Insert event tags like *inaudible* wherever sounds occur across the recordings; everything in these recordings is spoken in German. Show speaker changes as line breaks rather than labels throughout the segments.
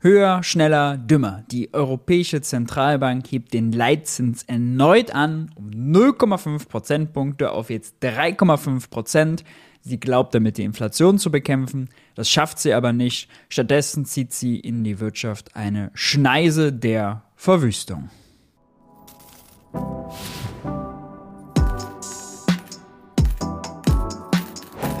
Höher, schneller, dümmer. Die Europäische Zentralbank hebt den Leitzins erneut an um 0,5 Prozentpunkte auf jetzt 3,5 Prozent. Sie glaubt damit die Inflation zu bekämpfen. Das schafft sie aber nicht. Stattdessen zieht sie in die Wirtschaft eine Schneise der Verwüstung.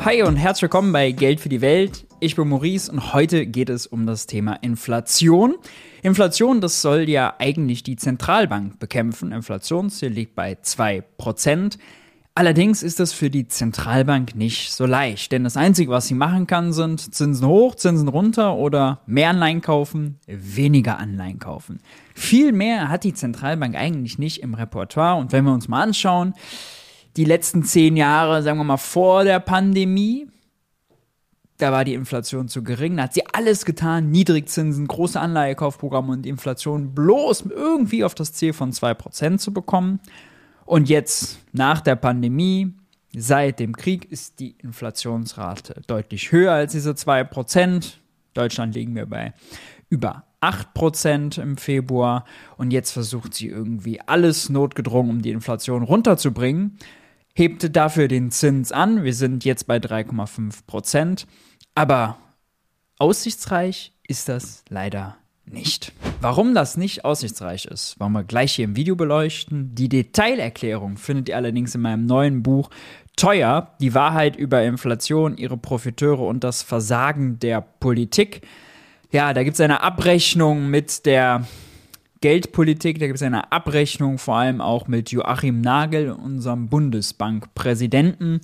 Hi und herzlich willkommen bei Geld für die Welt. Ich bin Maurice und heute geht es um das Thema Inflation. Inflation, das soll ja eigentlich die Zentralbank bekämpfen. Inflationsziel liegt bei 2%. Allerdings ist das für die Zentralbank nicht so leicht, denn das Einzige, was sie machen kann, sind Zinsen hoch, Zinsen runter oder mehr Anleihen kaufen, weniger Anleihen kaufen. Viel mehr hat die Zentralbank eigentlich nicht im Repertoire und wenn wir uns mal anschauen, die letzten zehn Jahre, sagen wir mal vor der Pandemie, da war die Inflation zu gering. Da hat sie alles getan, Niedrigzinsen, große Anleihekaufprogramme und Inflation bloß irgendwie auf das Ziel von 2% zu bekommen. Und jetzt, nach der Pandemie, seit dem Krieg, ist die Inflationsrate deutlich höher als diese 2%. Deutschland liegen wir bei über 8% im Februar. Und jetzt versucht sie irgendwie alles notgedrungen, um die Inflation runterzubringen hebt dafür den Zins an. Wir sind jetzt bei 3,5 Prozent. Aber aussichtsreich ist das leider nicht. Warum das nicht aussichtsreich ist, wollen wir gleich hier im Video beleuchten. Die Detailerklärung findet ihr allerdings in meinem neuen Buch Teuer, die Wahrheit über Inflation, ihre Profiteure und das Versagen der Politik. Ja, da gibt es eine Abrechnung mit der Geldpolitik, da gibt es eine Abrechnung vor allem auch mit Joachim Nagel, unserem Bundesbankpräsidenten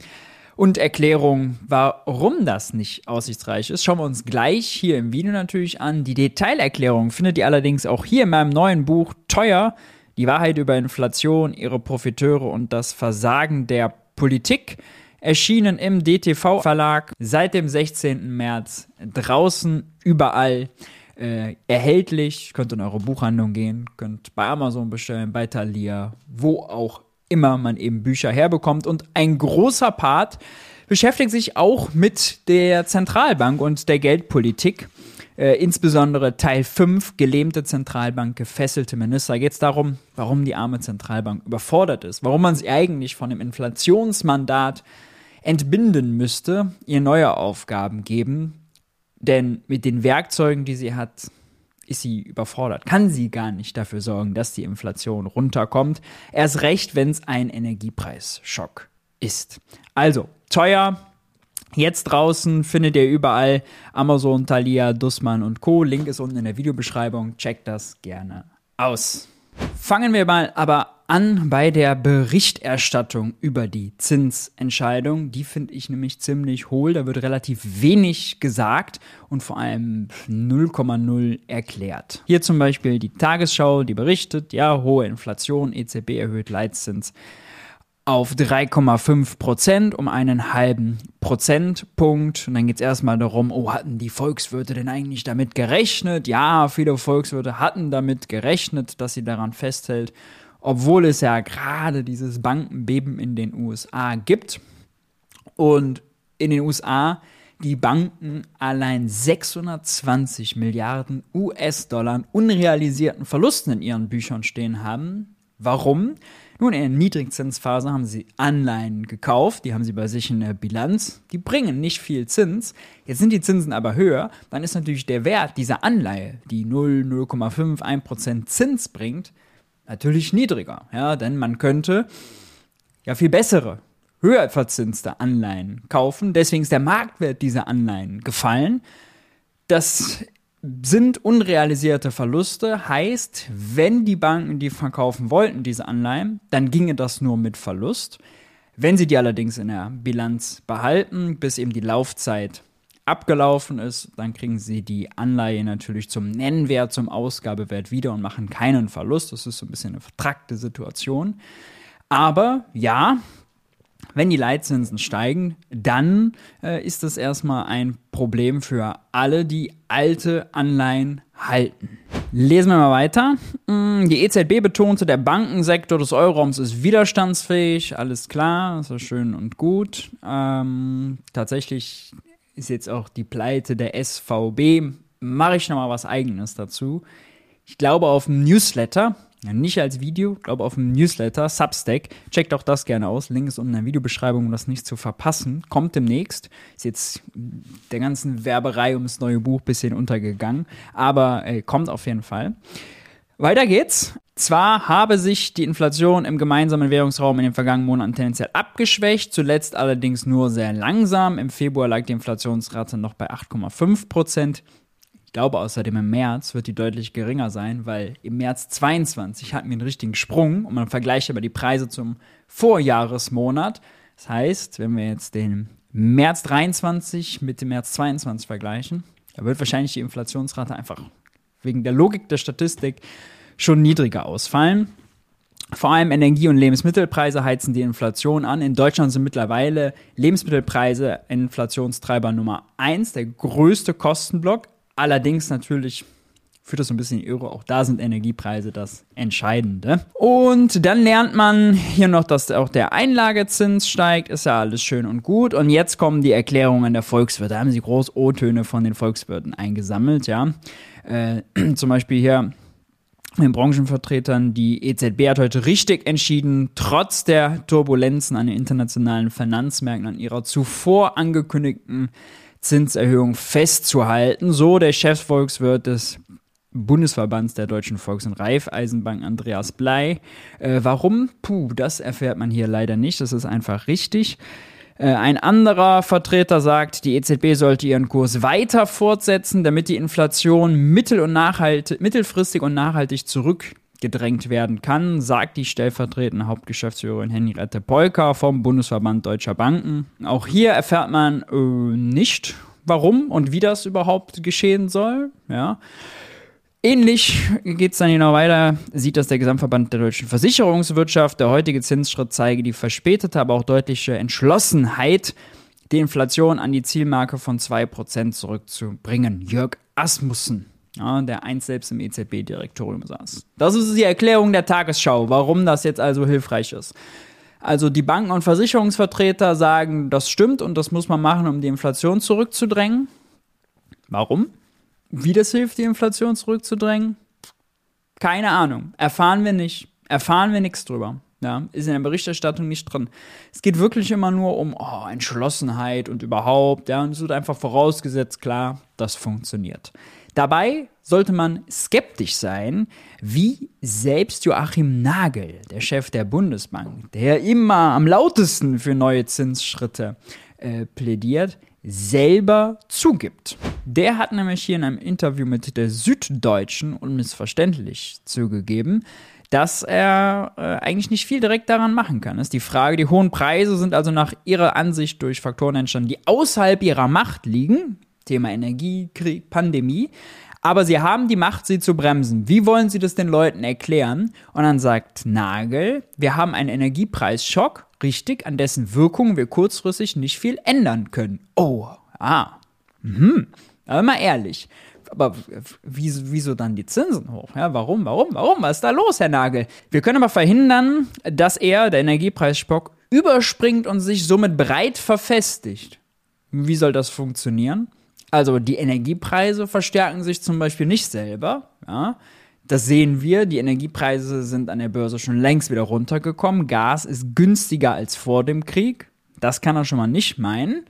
und Erklärung, warum das nicht aussichtsreich ist, schauen wir uns gleich hier im Video natürlich an. Die Detailerklärung findet ihr allerdings auch hier in meinem neuen Buch Teuer, die Wahrheit über Inflation, ihre Profiteure und das Versagen der Politik. Erschienen im DTV Verlag seit dem 16. März draußen überall äh, erhältlich. Könnt in eure Buchhandlung gehen, könnt bei Amazon bestellen, bei Thalia, wo auch immer man eben Bücher herbekommt. Und ein großer Part beschäftigt sich auch mit der Zentralbank und der Geldpolitik. Äh, insbesondere Teil 5, gelähmte Zentralbank, gefesselte Minister, geht es darum, warum die arme Zentralbank überfordert ist, warum man sie eigentlich von dem Inflationsmandat entbinden müsste, ihr neue Aufgaben geben, denn mit den Werkzeugen, die sie hat, ist sie überfordert, kann sie gar nicht dafür sorgen, dass die Inflation runterkommt. Erst recht, wenn es ein Energiepreisschock ist. Also, teuer. Jetzt draußen findet ihr überall Amazon, Thalia, Dussmann und Co. Link ist unten in der Videobeschreibung. Checkt das gerne aus. Fangen wir mal aber an bei der Berichterstattung über die Zinsentscheidung. Die finde ich nämlich ziemlich hohl. Da wird relativ wenig gesagt und vor allem 0,0 erklärt. Hier zum Beispiel die Tagesschau, die berichtet, ja, hohe Inflation, EZB erhöht Leitzins auf 3,5 Prozent um einen halben Prozentpunkt. Und dann geht es erstmal darum, oh, hatten die Volkswirte denn eigentlich damit gerechnet? Ja, viele Volkswirte hatten damit gerechnet, dass sie daran festhält obwohl es ja gerade dieses Bankenbeben in den USA gibt und in den USA die Banken allein 620 Milliarden US-Dollar unrealisierten Verlusten in ihren Büchern stehen haben. Warum? Nun, in der Niedrigzinsphase haben sie Anleihen gekauft, die haben sie bei sich in der Bilanz, die bringen nicht viel Zins. Jetzt sind die Zinsen aber höher, dann ist natürlich der Wert dieser Anleihe, die 0, 0,5, 1% Zins bringt, natürlich niedriger, ja, denn man könnte ja viel bessere, höher verzinste Anleihen kaufen. Deswegen ist der Marktwert dieser Anleihen gefallen. Das sind unrealisierte Verluste, heißt, wenn die Banken die verkaufen wollten, diese Anleihen, dann ginge das nur mit Verlust. Wenn sie die allerdings in der Bilanz behalten, bis eben die Laufzeit abgelaufen ist, dann kriegen sie die Anleihe natürlich zum Nennwert, zum Ausgabewert wieder und machen keinen Verlust. Das ist so ein bisschen eine vertrackte Situation. Aber ja, wenn die Leitzinsen steigen, dann äh, ist das erstmal ein Problem für alle, die alte Anleihen halten. Lesen wir mal weiter. Mm, die EZB betonte, der Bankensektor des Euroraums ist widerstandsfähig. Alles klar, das ist schön und gut. Ähm, tatsächlich ist jetzt auch die Pleite der SVB mache ich nochmal was eigenes dazu. Ich glaube auf dem Newsletter, nicht als Video, glaube auf dem Newsletter, Substack. Checkt auch das gerne aus. Link ist unten in der Videobeschreibung, um das nicht zu verpassen. Kommt demnächst. Ist jetzt der ganzen Werberei um das neue Buch ein bisschen untergegangen. Aber äh, kommt auf jeden Fall. Weiter geht's. Zwar habe sich die Inflation im gemeinsamen Währungsraum in den vergangenen Monaten tendenziell abgeschwächt, zuletzt allerdings nur sehr langsam. Im Februar lag die Inflationsrate noch bei 8,5 Prozent. Ich glaube außerdem im März wird die deutlich geringer sein, weil im März 22 hatten wir einen richtigen Sprung und man vergleicht aber die Preise zum Vorjahresmonat. Das heißt, wenn wir jetzt den März 23 mit dem März 22 vergleichen, da wird wahrscheinlich die Inflationsrate einfach wegen der Logik der Statistik schon niedriger ausfallen. Vor allem Energie- und Lebensmittelpreise heizen die Inflation an. In Deutschland sind mittlerweile Lebensmittelpreise Inflationstreiber Nummer eins, der größte Kostenblock. Allerdings natürlich führt das ein bisschen in Euro. Auch da sind Energiepreise das Entscheidende. Und dann lernt man hier noch, dass auch der Einlagezins steigt. Ist ja alles schön und gut. Und jetzt kommen die Erklärungen der Volkswirte. Da haben sie groß O-Töne von den Volkswirten eingesammelt, ja. Äh, *clears throat* zum Beispiel hier den Branchenvertretern, die EZB hat heute richtig entschieden, trotz der Turbulenzen an den internationalen Finanzmärkten an ihrer zuvor angekündigten Zinserhöhung festzuhalten. So der Chefsvolkswirt des Bundesverbands der Deutschen Volks- und Raiffeisenbank, Andreas Blei. Äh, warum? Puh, das erfährt man hier leider nicht. Das ist einfach richtig. Äh, ein anderer Vertreter sagt, die EZB sollte ihren Kurs weiter fortsetzen, damit die Inflation mittel und mittelfristig und nachhaltig zurückgedrängt werden kann, sagt die stellvertretende Hauptgeschäftsführerin Henriette Polka vom Bundesverband Deutscher Banken. Auch hier erfährt man äh, nicht, warum und wie das überhaupt geschehen soll. Ja. Ähnlich geht es dann noch weiter, sieht das der Gesamtverband der deutschen Versicherungswirtschaft. Der heutige Zinsschritt zeige die verspätete, aber auch deutliche Entschlossenheit, die Inflation an die Zielmarke von 2% zurückzubringen. Jörg Asmussen, ja, der einst selbst im EZB-Direktorium saß. Das ist die Erklärung der Tagesschau, warum das jetzt also hilfreich ist. Also die Banken- und Versicherungsvertreter sagen, das stimmt und das muss man machen, um die Inflation zurückzudrängen. Warum? Wie das hilft, die Inflation zurückzudrängen? Keine Ahnung. Erfahren wir nicht. Erfahren wir nichts drüber. Ja, ist in der Berichterstattung nicht drin. Es geht wirklich immer nur um oh, Entschlossenheit und überhaupt. Ja, und es wird einfach vorausgesetzt, klar, das funktioniert. Dabei sollte man skeptisch sein, wie selbst Joachim Nagel, der Chef der Bundesbank, der immer am lautesten für neue Zinsschritte äh, plädiert, selber zugibt. Der hat nämlich hier in einem Interview mit der Süddeutschen unmissverständlich zugegeben, dass er äh, eigentlich nicht viel direkt daran machen kann. Das ist die Frage, die hohen Preise sind also nach ihrer Ansicht durch Faktoren entstanden, die außerhalb ihrer Macht liegen. Thema Energie, Krieg, Pandemie. Aber sie haben die Macht, sie zu bremsen. Wie wollen sie das den Leuten erklären? Und dann sagt Nagel, wir haben einen Energiepreisschock richtig, an dessen Wirkung wir kurzfristig nicht viel ändern können. Oh, ah, mhm. Aber mal ehrlich. Aber wieso, dann die Zinsen hoch? Ja, warum, warum, warum? Was ist da los, Herr Nagel? Wir können aber verhindern, dass er, der Energiepreisspock, überspringt und sich somit breit verfestigt. Wie soll das funktionieren? Also die Energiepreise verstärken sich zum Beispiel nicht selber. Ja? Das sehen wir. Die Energiepreise sind an der Börse schon längst wieder runtergekommen. Gas ist günstiger als vor dem Krieg. Das kann er schon mal nicht meinen.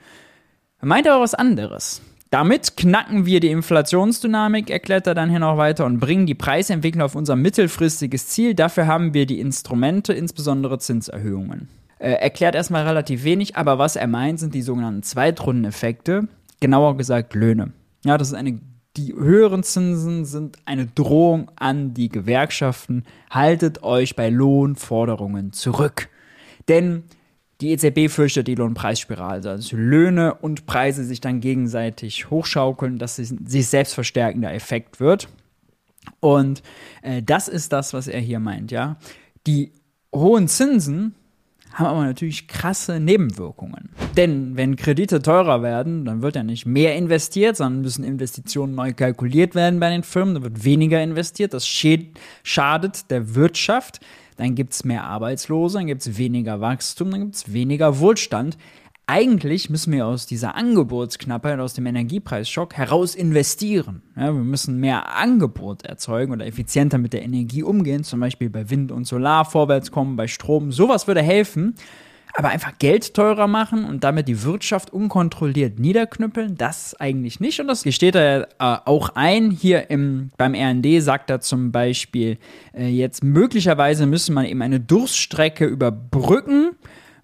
Er meint aber was anderes. Damit knacken wir die Inflationsdynamik, erklärt er dann hier noch weiter, und bringen die Preisentwicklung auf unser mittelfristiges Ziel. Dafür haben wir die Instrumente, insbesondere Zinserhöhungen. Er erklärt erstmal relativ wenig, aber was er meint, sind die sogenannten Zweitrundeneffekte, genauer gesagt Löhne. Ja, das ist eine die höheren Zinsen sind eine Drohung an die Gewerkschaften. Haltet euch bei Lohnforderungen zurück. Denn die EZB fürchtet die Lohnpreisspirale, also dass Löhne und Preise sich dann gegenseitig hochschaukeln, dass es sich selbst verstärkender Effekt wird. Und äh, das ist das, was er hier meint, ja. Die hohen Zinsen haben aber natürlich krasse Nebenwirkungen. Denn wenn Kredite teurer werden, dann wird ja nicht mehr investiert, sondern müssen Investitionen neu kalkuliert werden bei den Firmen, dann wird weniger investiert, das schadet der Wirtschaft, dann gibt es mehr Arbeitslose, dann gibt es weniger Wachstum, dann gibt es weniger Wohlstand. Eigentlich müssen wir aus dieser Angebotsknappheit, aus dem Energiepreisschock heraus investieren. Ja, wir müssen mehr Angebot erzeugen oder effizienter mit der Energie umgehen, zum Beispiel bei Wind und Solar vorwärts kommen, bei Strom. Sowas würde helfen. Aber einfach Geld teurer machen und damit die Wirtschaft unkontrolliert niederknüppeln, das eigentlich nicht. Und das gesteht er äh, auch ein. Hier im, beim RND sagt er zum Beispiel, äh, jetzt möglicherweise müsse man eben eine Durststrecke überbrücken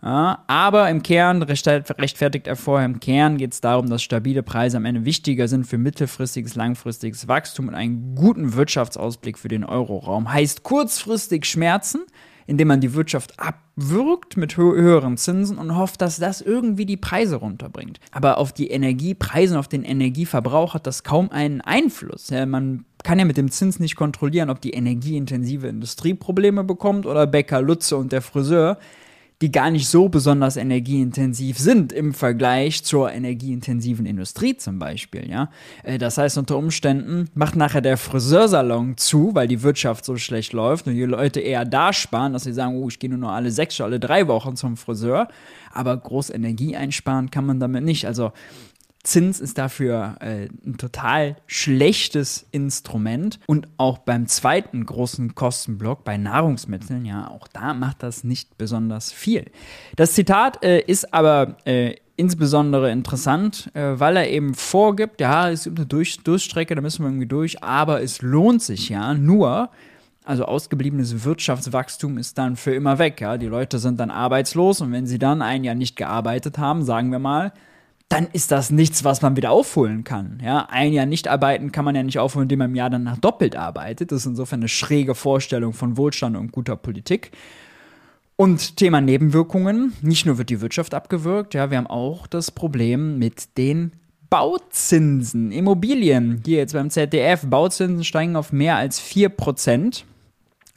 aber im Kern rechtfertigt er vorher, im Kern geht es darum, dass stabile Preise am Ende wichtiger sind für mittelfristiges, langfristiges Wachstum und einen guten Wirtschaftsausblick für den Euroraum. Heißt kurzfristig Schmerzen, indem man die Wirtschaft abwürgt mit höheren Zinsen und hofft, dass das irgendwie die Preise runterbringt. Aber auf die Energiepreise und auf den Energieverbrauch hat das kaum einen Einfluss. Ja, man kann ja mit dem Zins nicht kontrollieren, ob die energieintensive Industrie Probleme bekommt oder Bäcker Lutze und der Friseur die gar nicht so besonders energieintensiv sind im Vergleich zur energieintensiven Industrie zum Beispiel, ja. Äh, das heißt, unter Umständen macht nachher der Friseursalon zu, weil die Wirtschaft so schlecht läuft und die Leute eher da sparen, dass sie sagen, oh, ich gehe nur alle sechs, alle drei Wochen zum Friseur. Aber groß Energie einsparen kann man damit nicht. Also Zins ist dafür äh, ein total schlechtes Instrument. Und auch beim zweiten großen Kostenblock, bei Nahrungsmitteln, ja, auch da macht das nicht besonders viel. Das Zitat äh, ist aber äh, insbesondere interessant, äh, weil er eben vorgibt, ja, es gibt eine durch Durchstrecke, da müssen wir irgendwie durch, aber es lohnt sich ja nur, also ausgebliebenes Wirtschaftswachstum ist dann für immer weg. Ja? Die Leute sind dann arbeitslos und wenn sie dann ein Jahr nicht gearbeitet haben, sagen wir mal, dann ist das nichts, was man wieder aufholen kann. Ja, ein Jahr nicht arbeiten kann man ja nicht aufholen, indem man im Jahr danach doppelt arbeitet. Das ist insofern eine schräge Vorstellung von Wohlstand und guter Politik. Und Thema Nebenwirkungen. Nicht nur wird die Wirtschaft abgewürgt, ja, wir haben auch das Problem mit den Bauzinsen. Immobilien, hier jetzt beim ZDF, Bauzinsen steigen auf mehr als 4%.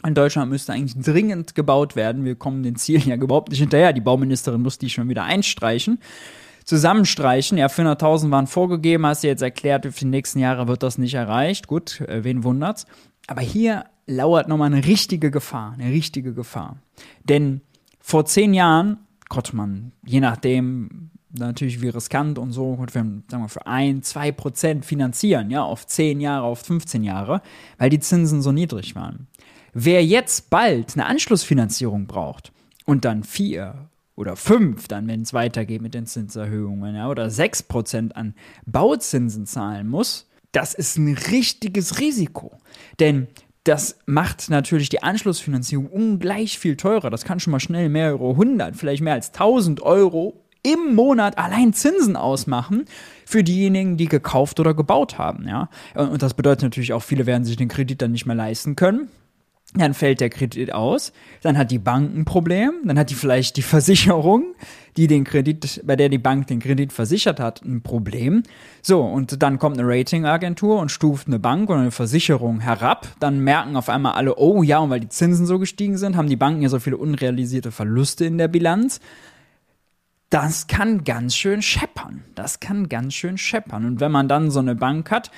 In Deutschland müsste eigentlich dringend gebaut werden. Wir kommen den Zielen ja überhaupt nicht hinterher. Die Bauministerin muss die schon wieder einstreichen zusammenstreichen. Ja, 400.000 waren vorgegeben, hast du jetzt erklärt, für die nächsten Jahre wird das nicht erreicht. Gut, äh, wen wundert's? Aber hier lauert nochmal eine richtige Gefahr, eine richtige Gefahr. Denn vor zehn Jahren konnte man, je nachdem, natürlich wie riskant und so, für, sagen wir, für ein, zwei Prozent finanzieren, ja, auf zehn Jahre, auf 15 Jahre, weil die Zinsen so niedrig waren. Wer jetzt bald eine Anschlussfinanzierung braucht und dann vier, oder fünf, dann, wenn es weitergeht mit den Zinserhöhungen, ja, oder sechs Prozent an Bauzinsen zahlen muss, das ist ein richtiges Risiko. Denn das macht natürlich die Anschlussfinanzierung ungleich viel teurer. Das kann schon mal schnell mehrere hundert, vielleicht mehr als tausend Euro im Monat allein Zinsen ausmachen für diejenigen, die gekauft oder gebaut haben, ja. Und das bedeutet natürlich auch, viele werden sich den Kredit dann nicht mehr leisten können dann fällt der Kredit aus, dann hat die Bank ein Problem, dann hat die vielleicht die Versicherung, die den Kredit, bei der die Bank den Kredit versichert hat, ein Problem. So, und dann kommt eine Ratingagentur und stuft eine Bank oder eine Versicherung herab. Dann merken auf einmal alle, oh ja, und weil die Zinsen so gestiegen sind, haben die Banken ja so viele unrealisierte Verluste in der Bilanz. Das kann ganz schön scheppern. Das kann ganz schön scheppern. Und wenn man dann so eine Bank hat,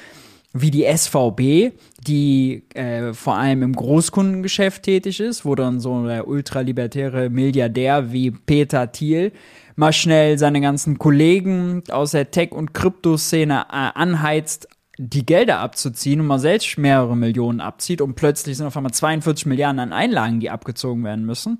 wie die SVB, die äh, vor allem im Großkundengeschäft tätig ist, wo dann so der ultralibertäre Milliardär wie Peter Thiel mal schnell seine ganzen Kollegen aus der Tech- und Kryptoszene äh, anheizt, die Gelder abzuziehen und mal selbst mehrere Millionen abzieht und plötzlich sind auf einmal 42 Milliarden an Einlagen, die abgezogen werden müssen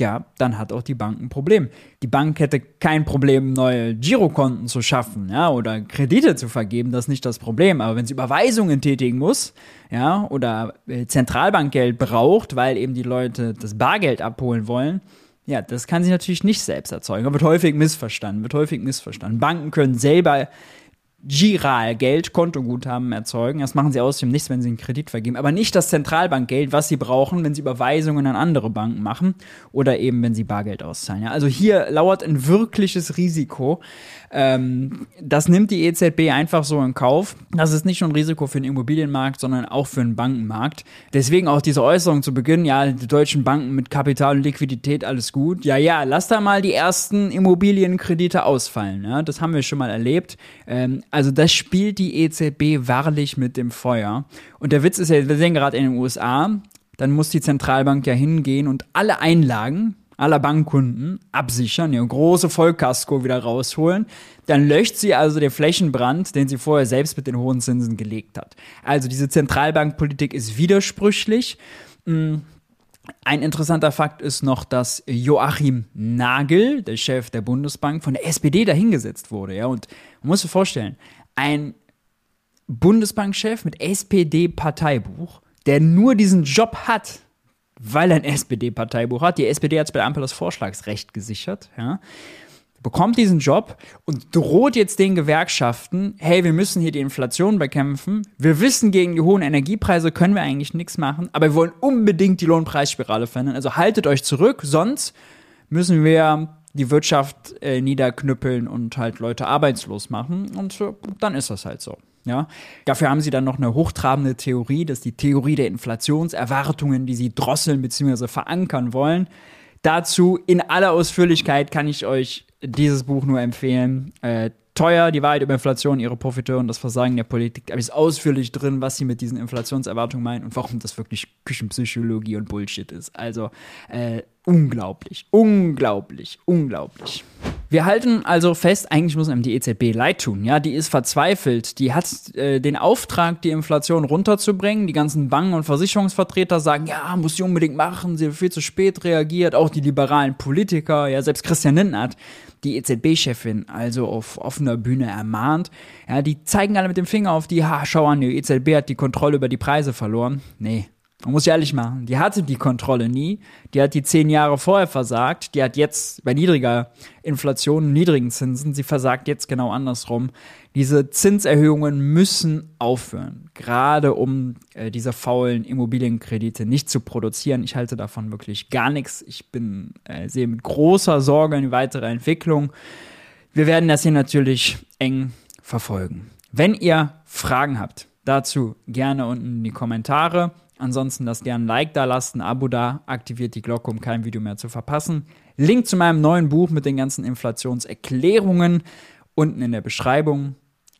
ja, dann hat auch die Bank ein Problem. Die Bank hätte kein Problem, neue Girokonten zu schaffen, ja, oder Kredite zu vergeben, das ist nicht das Problem. Aber wenn sie Überweisungen tätigen muss, ja, oder äh, Zentralbankgeld braucht, weil eben die Leute das Bargeld abholen wollen, ja, das kann sie natürlich nicht selbst erzeugen. Wird häufig missverstanden, wird häufig missverstanden. Banken können selber Giral Geld, Kontoguthaben erzeugen. Das machen sie außerdem nichts, wenn sie einen Kredit vergeben. Aber nicht das Zentralbankgeld, was sie brauchen, wenn sie Überweisungen an andere Banken machen oder eben, wenn sie Bargeld auszahlen. Ja, also hier lauert ein wirkliches Risiko. Ähm, das nimmt die EZB einfach so in Kauf. Das ist nicht nur ein Risiko für den Immobilienmarkt, sondern auch für den Bankenmarkt. Deswegen auch diese Äußerung zu Beginn, ja, die deutschen Banken mit Kapital und Liquidität, alles gut. Ja, ja, lass da mal die ersten Immobilienkredite ausfallen. Ja, das haben wir schon mal erlebt. Ähm, also das spielt die EZB wahrlich mit dem Feuer. Und der Witz ist ja, wir sehen gerade in den USA, dann muss die Zentralbank ja hingehen und alle Einlagen, aller Bankkunden absichern, ihr große Vollkasko wieder rausholen. Dann löscht sie also den Flächenbrand, den sie vorher selbst mit den hohen Zinsen gelegt hat. Also diese Zentralbankpolitik ist widersprüchlich. Ein interessanter Fakt ist noch, dass Joachim Nagel, der Chef der Bundesbank, von der SPD dahingesetzt wurde. Ja, und man muss sich vorstellen, ein Bundesbankchef mit SPD-Parteibuch, der nur diesen Job hat, weil er ein SPD-Parteibuch hat. Die SPD hat es bei der Ampel das Vorschlagsrecht gesichert. Ja bekommt diesen Job und droht jetzt den Gewerkschaften, hey, wir müssen hier die Inflation bekämpfen. Wir wissen, gegen die hohen Energiepreise können wir eigentlich nichts machen, aber wir wollen unbedingt die Lohnpreisspirale verändern. Also haltet euch zurück, sonst müssen wir die Wirtschaft äh, niederknüppeln und halt Leute arbeitslos machen. Und äh, dann ist das halt so. Ja, dafür haben sie dann noch eine hochtrabende Theorie, dass die Theorie der Inflationserwartungen, die sie drosseln bzw. verankern wollen. Dazu in aller Ausführlichkeit kann ich euch dieses Buch nur empfehlen. Äh, teuer, die Wahrheit über Inflation, ihre Profiteure und das Versagen der Politik. Da es ausführlich drin, was sie mit diesen Inflationserwartungen meinen und warum das wirklich Küchenpsychologie und Bullshit ist. Also äh, unglaublich, unglaublich, unglaublich. Wir halten also fest, eigentlich muss einem die EZB leid tun. Ja, die ist verzweifelt. Die hat äh, den Auftrag, die Inflation runterzubringen. Die ganzen Banken- und Versicherungsvertreter sagen, ja, muss sie unbedingt machen. Sie hat viel zu spät reagiert. Auch die liberalen Politiker, ja, selbst Christian Lindner die EZB-Chefin also auf offener Bühne ermahnt. Ja, die zeigen alle mit dem Finger auf die, ha, schau an, die EZB hat die Kontrolle über die Preise verloren. Nee, man muss ja ehrlich machen, die hatte die Kontrolle nie. Die hat die zehn Jahre vorher versagt. Die hat jetzt bei niedriger Inflation, niedrigen Zinsen, sie versagt jetzt genau andersrum. Diese Zinserhöhungen müssen aufhören, gerade um äh, diese faulen Immobilienkredite nicht zu produzieren. Ich halte davon wirklich gar nichts. Ich bin äh, sehe mit großer Sorge eine weitere Entwicklung. Wir werden das hier natürlich eng verfolgen. Wenn ihr Fragen habt, dazu gerne unten in die Kommentare. Ansonsten lasst gerne ein Like da, lasst ein Abo da, aktiviert die Glocke, um kein Video mehr zu verpassen. Link zu meinem neuen Buch mit den ganzen Inflationserklärungen unten in der Beschreibung.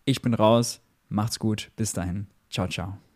Ich bin raus, macht's gut, bis dahin, ciao, ciao.